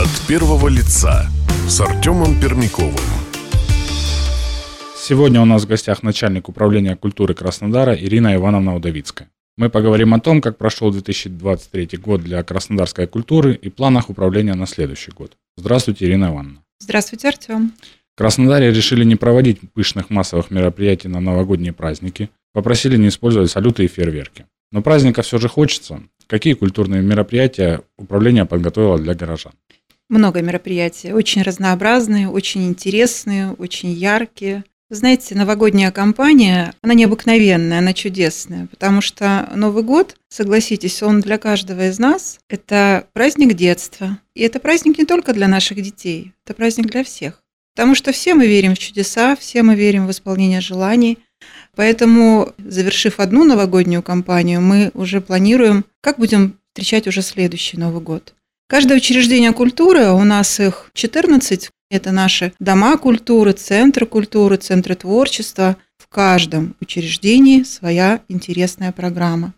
От первого лица с Артемом Пермяковым. Сегодня у нас в гостях начальник управления культуры Краснодара Ирина Ивановна Удовицкая. Мы поговорим о том, как прошел 2023 год для краснодарской культуры и планах управления на следующий год. Здравствуйте, Ирина Ивановна. Здравствуйте, Артем. В Краснодаре решили не проводить пышных массовых мероприятий на новогодние праздники. Попросили не использовать салюты и фейерверки. Но праздника все же хочется. Какие культурные мероприятия управление подготовило для горожан? Много мероприятий, очень разнообразные, очень интересные, очень яркие. Знаете, новогодняя кампания, она необыкновенная, она чудесная, потому что Новый год, согласитесь, он для каждого из нас – это праздник детства. И это праздник не только для наших детей, это праздник для всех. Потому что все мы верим в чудеса, все мы верим в исполнение желаний. Поэтому, завершив одну новогоднюю кампанию, мы уже планируем, как будем встречать уже следующий Новый год. Каждое учреждение культуры, у нас их 14, это наши дома культуры, центры культуры, центры творчества. В каждом учреждении своя интересная программа.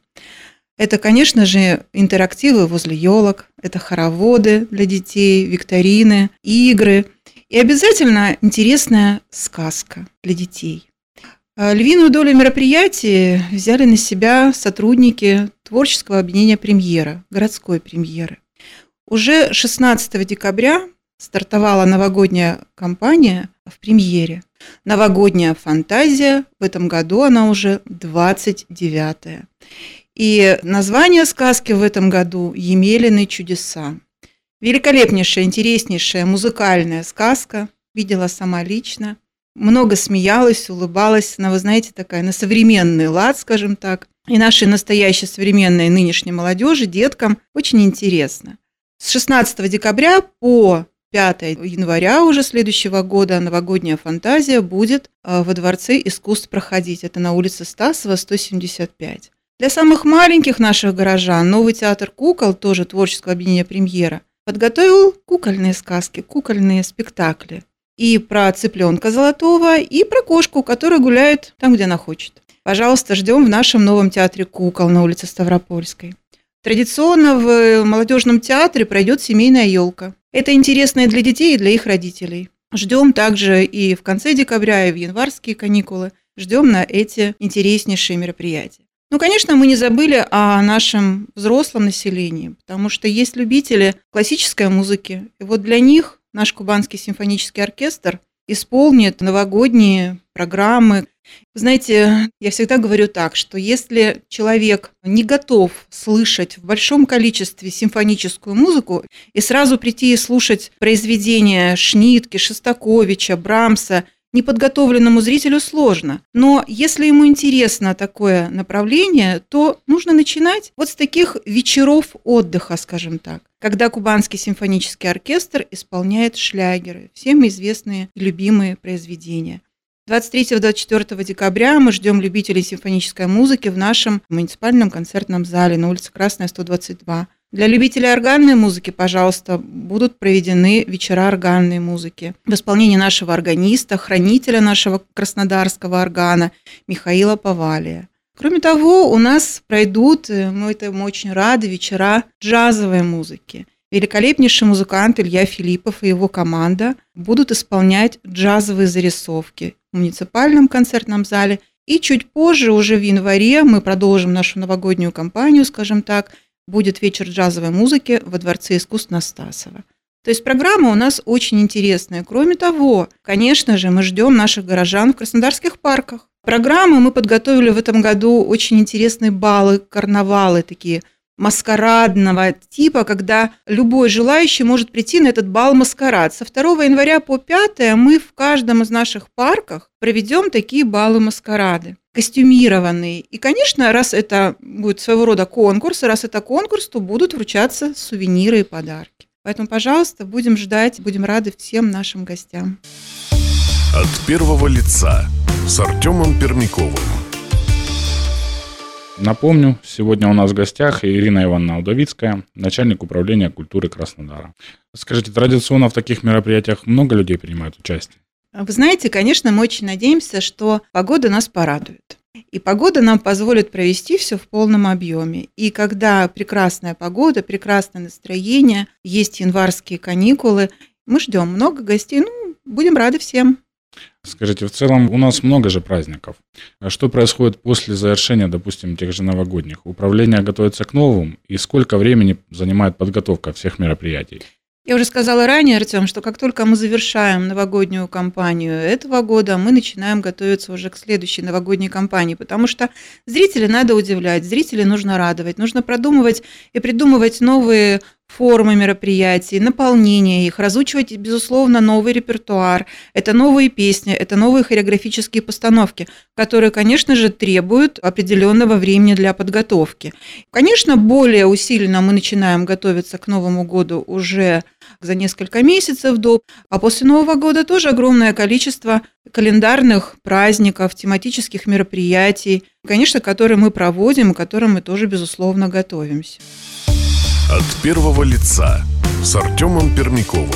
Это, конечно же, интерактивы возле елок, это хороводы для детей, викторины, игры и обязательно интересная сказка для детей. А львиную долю мероприятий взяли на себя сотрудники творческого объединения «Премьера», городской премьеры. Уже 16 декабря стартовала новогодняя кампания в премьере. Новогодняя фантазия, в этом году она уже 29-я. И название сказки в этом году «Емелины чудеса». Великолепнейшая, интереснейшая музыкальная сказка, видела сама лично. Много смеялась, улыбалась, она, вы знаете, такая на современный лад, скажем так. И нашей настоящей современной нынешней молодежи, деткам очень интересно. С 16 декабря по 5 января уже следующего года новогодняя фантазия будет э, во Дворце искусств проходить. Это на улице Стасова, 175. Для самых маленьких наших горожан новый театр кукол, тоже творческое объединение «Премьера», подготовил кукольные сказки, кукольные спектакли. И про цыпленка золотого, и про кошку, которая гуляет там, где она хочет. Пожалуйста, ждем в нашем новом театре кукол на улице Ставропольской. Традиционно в молодежном театре пройдет семейная елка. Это интересно и для детей, и для их родителей. Ждем также и в конце декабря, и в январские каникулы. Ждем на эти интереснейшие мероприятия. Ну, конечно, мы не забыли о нашем взрослом населении, потому что есть любители классической музыки. И вот для них наш Кубанский симфонический оркестр исполнит новогодние программы. Знаете, я всегда говорю так, что если человек не готов слышать в большом количестве симфоническую музыку и сразу прийти и слушать произведения Шнитки, Шостаковича, Брамса, неподготовленному зрителю сложно. Но если ему интересно такое направление, то нужно начинать вот с таких вечеров отдыха, скажем так, когда Кубанский симфонический оркестр исполняет шлягеры, всем известные и любимые произведения. 23-24 декабря мы ждем любителей симфонической музыки в нашем муниципальном концертном зале на улице Красная, 122. Для любителей органной музыки, пожалуйста, будут проведены вечера органной музыки в исполнении нашего органиста, хранителя нашего краснодарского органа Михаила Повалия. Кроме того, у нас пройдут, э, мы этому очень рады, вечера джазовой музыки. Великолепнейший музыкант Илья Филиппов и его команда будут исполнять джазовые зарисовки в муниципальном концертном зале. И чуть позже, уже в январе, мы продолжим нашу новогоднюю кампанию, скажем так, будет вечер джазовой музыки во Дворце искусств Настасова. То есть программа у нас очень интересная. Кроме того, конечно же, мы ждем наших горожан в краснодарских парках. Программы мы подготовили в этом году очень интересные баллы, карнавалы такие маскарадного типа, когда любой желающий может прийти на этот бал маскарад. Со 2 января по 5 мы в каждом из наших парках проведем такие балы маскарады костюмированные. И, конечно, раз это будет своего рода конкурс, раз это конкурс, то будут вручаться сувениры и подарки. Поэтому, пожалуйста, будем ждать, будем рады всем нашим гостям. От первого лица с Артемом Пермяковым. Напомню, сегодня у нас в гостях Ирина Ивановна Удовицкая, начальник управления культуры Краснодара. Скажите, традиционно в таких мероприятиях много людей принимают участие? Вы знаете, конечно, мы очень надеемся, что погода нас порадует. И погода нам позволит провести все в полном объеме. И когда прекрасная погода, прекрасное настроение, есть январские каникулы, мы ждем много гостей. Ну, будем рады всем. Скажите, в целом у нас много же праздников. А что происходит после завершения, допустим, тех же новогодних? Управление готовится к новым, и сколько времени занимает подготовка всех мероприятий? Я уже сказала ранее, Артем, что как только мы завершаем новогоднюю кампанию этого года, мы начинаем готовиться уже к следующей новогодней кампании, потому что зрителей надо удивлять, зрителей нужно радовать, нужно продумывать и придумывать новые формы мероприятий, наполнение их, разучивать, безусловно, новый репертуар. Это новые песни, это новые хореографические постановки, которые, конечно же, требуют определенного времени для подготовки. Конечно, более усиленно мы начинаем готовиться к Новому году уже за несколько месяцев до, а после Нового года тоже огромное количество календарных праздников, тематических мероприятий, конечно, которые мы проводим, к которым мы тоже, безусловно, готовимся. От первого лица с Артемом Пермяковым.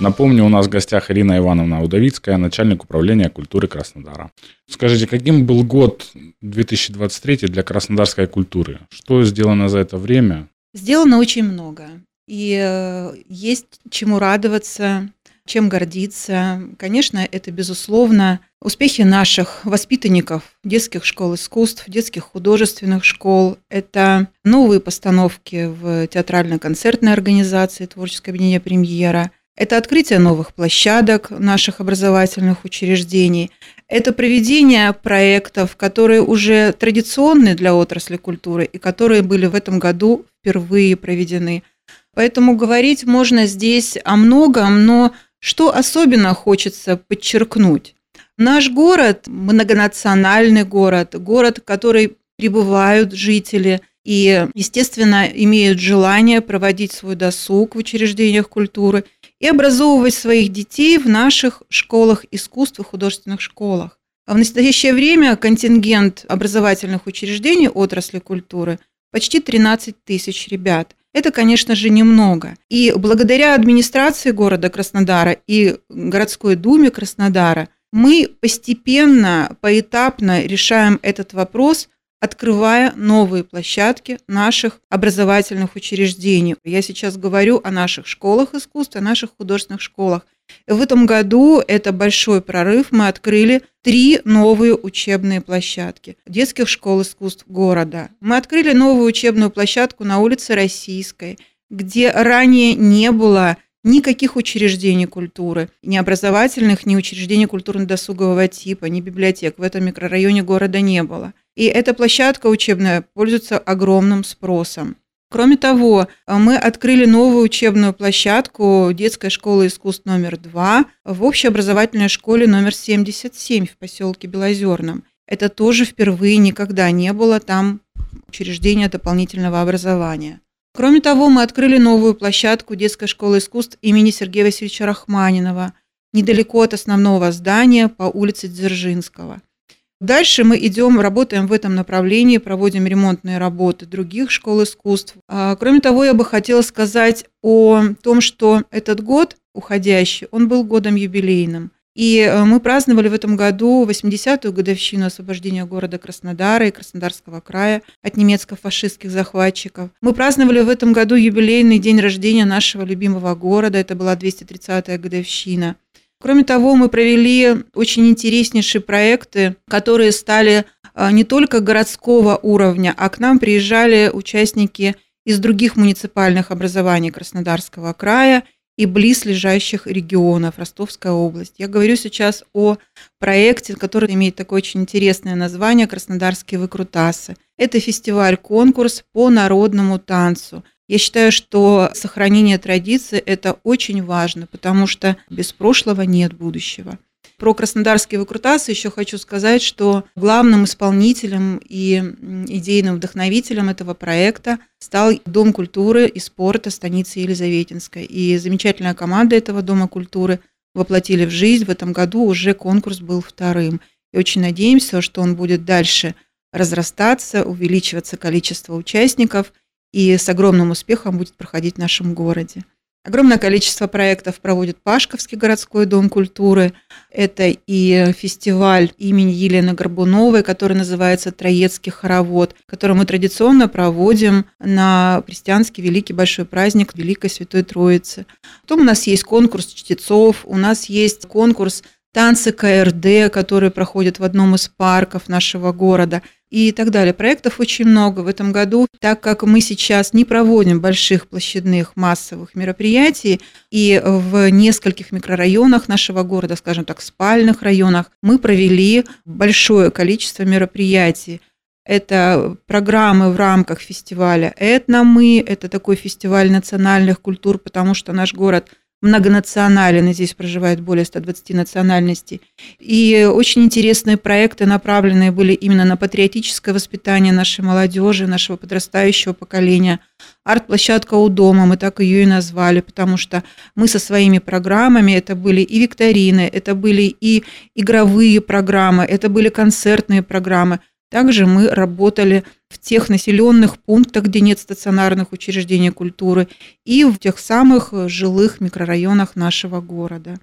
Напомню, у нас в гостях Ирина Ивановна Удовицкая, начальник управления культуры Краснодара. Скажите, каким был год 2023 для краснодарской культуры? Что сделано за это время? Сделано очень много. И э, есть чему радоваться, чем гордиться. Конечно, это, безусловно, успехи наших воспитанников детских школ искусств, детских художественных школ. Это новые постановки в театрально-концертной организации «Творческое объединение «Премьера». Это открытие новых площадок наших образовательных учреждений. Это проведение проектов, которые уже традиционны для отрасли культуры и которые были в этом году впервые проведены. Поэтому говорить можно здесь о многом, но что особенно хочется подчеркнуть? Наш город – многонациональный город, город, в который прибывают жители и, естественно, имеют желание проводить свой досуг в учреждениях культуры и образовывать своих детей в наших школах искусств и художественных школах. А в настоящее время контингент образовательных учреждений отрасли культуры почти 13 тысяч ребят – это, конечно же, немного. И благодаря администрации города Краснодара и городской думе Краснодара мы постепенно, поэтапно решаем этот вопрос, открывая новые площадки наших образовательных учреждений. Я сейчас говорю о наших школах искусств, о наших художественных школах. В этом году это большой прорыв. Мы открыли три новые учебные площадки детских школ искусств города. Мы открыли новую учебную площадку на улице Российской, где ранее не было никаких учреждений культуры, ни образовательных, ни учреждений культурно-досугового типа, ни библиотек в этом микрорайоне города не было. И эта площадка учебная пользуется огромным спросом. Кроме того, э, мы открыли новую учебную площадку детской школы искусств номер 2 в общеобразовательной школе номер 77 в поселке Белозерном. Это тоже впервые никогда не было там учреждения дополнительного образования. Кроме того, мы открыли новую площадку детской школы искусств имени Сергея Васильевича Рахманинова недалеко от основного здания по улице Дзержинского – Дальше мы идем, работаем в этом направлении, проводим ремонтные работы других школ искусств. А, кроме того, я бы хотела сказать о том, что этот год уходящий, он был годом юбилейным. И э, мы праздновали в этом году 80-ю годовщину освобождения города Краснодара и Краснодарского края от немецко-фашистских захватчиков. Мы праздновали в этом году юбилейный день рождения нашего любимого города, это была 230-я годовщина. Кроме того, мы провели очень интереснейшие проекты, которые стали а, не только городского уровня, а к нам приезжали участники из других муниципальных образований Краснодарского края и близлежащих регионов, Ростовская область. Я говорю сейчас о проекте, который имеет такое очень интересное название «Краснодарские выкрутасы». Это фестиваль-конкурс по народному танцу. Я считаю, что сохранение традиции – это очень важно, потому что без прошлого нет будущего. Про краснодарские выкрутасы еще хочу сказать, что главным исполнителем и идейным вдохновителем этого проекта стал Дом культуры и спорта станицы Елизаветинской. И замечательная команда этого Дома культуры воплотили в жизнь. В этом году уже конкурс был вторым. И очень надеемся, что он будет дальше разрастаться, увеличиваться количество участников – и с огромным успехом будет проходить в нашем городе. Огромное количество проектов проводит Пашковский городской дом культуры. Это и фестиваль имени Елены Горбуновой, который называется «Троецкий хоровод», который мы традиционно проводим на христианский великий большой праздник Великой Святой Троицы. Потом у нас есть конкурс чтецов, у нас есть конкурс танцы КРД, которые проходят в одном из парков нашего города и так далее. Проектов очень много в этом году, так как мы сейчас не проводим больших площадных массовых мероприятий, и в нескольких микрорайонах нашего города, скажем так, спальных районах, мы провели большое количество мероприятий. Это программы в рамках фестиваля «Этномы», это такой фестиваль национальных культур, потому что наш город – многонационален, и здесь проживает более 120 национальностей. И очень интересные проекты, направленные были именно на патриотическое воспитание нашей молодежи, нашего подрастающего поколения. Арт-площадка у дома, мы так ее и назвали, потому что мы со своими программами, это были и викторины, это были и игровые программы, это были концертные программы – также мы работали в тех населенных пунктах, где нет стационарных учреждений культуры, и в тех самых жилых микрорайонах нашего города.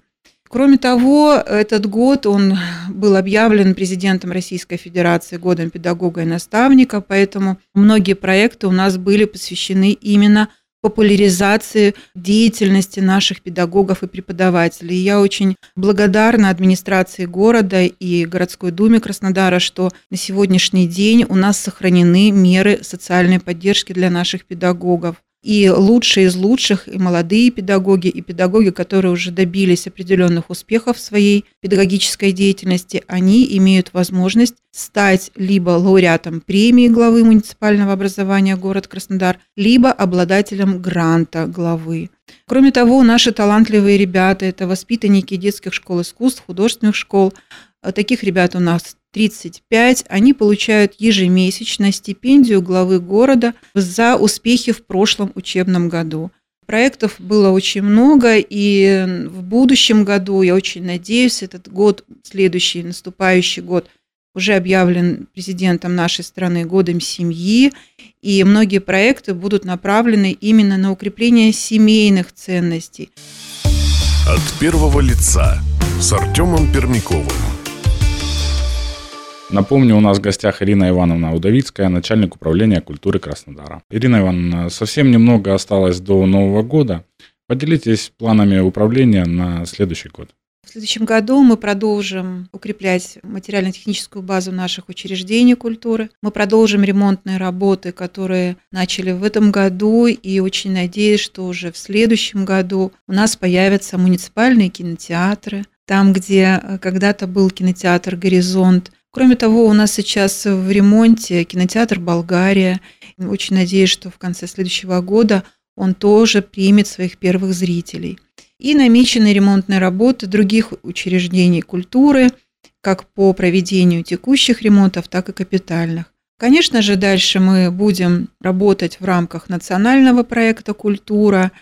Кроме того, этот год он был объявлен президентом Российской Федерации годом педагога и наставника, поэтому многие проекты у нас были посвящены именно популяризации деятельности наших педагогов и преподавателей. Я очень благодарна администрации города и городской думе Краснодара, что на сегодняшний день у нас сохранены меры социальной поддержки для наших педагогов. И лучшие из лучших, и молодые педагоги, и педагоги, которые уже добились определенных успехов в своей педагогической деятельности, они имеют возможность стать либо лауреатом премии главы муниципального образования город Краснодар, либо обладателем гранта главы. Кроме того, наши талантливые ребята – это воспитанники детских школ искусств, художественных школ. Таких ребят у нас 35, они получают ежемесячно стипендию главы города за успехи в прошлом учебном году. Проектов было очень много, и в будущем году, я очень надеюсь, этот год, следующий, наступающий год, уже объявлен президентом нашей страны годом семьи, и многие проекты будут направлены именно на укрепление семейных ценностей. От первого лица с Артемом Пермяковым. Напомню, у нас в гостях Ирина Ивановна Удовицкая, начальник управления культуры Краснодара. Ирина Ивановна, совсем немного осталось до Нового года. Поделитесь планами управления на следующий год. В следующем году мы продолжим укреплять материально-техническую базу наших учреждений культуры. Мы продолжим ремонтные работы, которые начали в этом году, и очень надеюсь, что уже в следующем году у нас появятся муниципальные кинотеатры, там, где э, когда-то был кинотеатр «Горизонт», Кроме того, у нас сейчас в ремонте кинотеатр «Болгария». Очень надеюсь, что в конце следующего года он тоже примет своих первых зрителей. И намечены ремонтные работы других учреждений культуры, как по проведению текущих ремонтов, так и капитальных. Конечно же, дальше мы будем работать в рамках национального проекта «Культура»,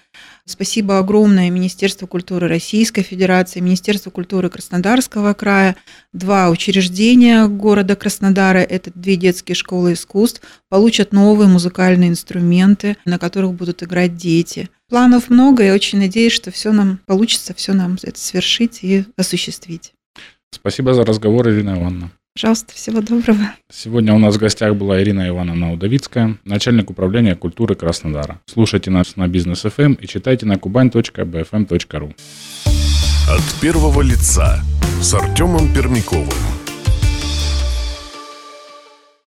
Спасибо огромное Министерству культуры Российской Федерации, Министерству культуры Краснодарского края. Два учреждения города Краснодара, это две детские школы искусств, получат новые музыкальные инструменты, на которых будут играть дети. Планов много, и очень надеюсь, что все нам получится, все нам это свершить и осуществить. Спасибо за разговор, Ирина Ивановна. Пожалуйста, всего доброго. Сегодня у нас в гостях была Ирина Ивановна Удовицкая, начальник управления культуры Краснодара. Слушайте нас на бизнес FM эм и читайте на kuban.bfm.ru. От первого лица с Артемом Пермяковым.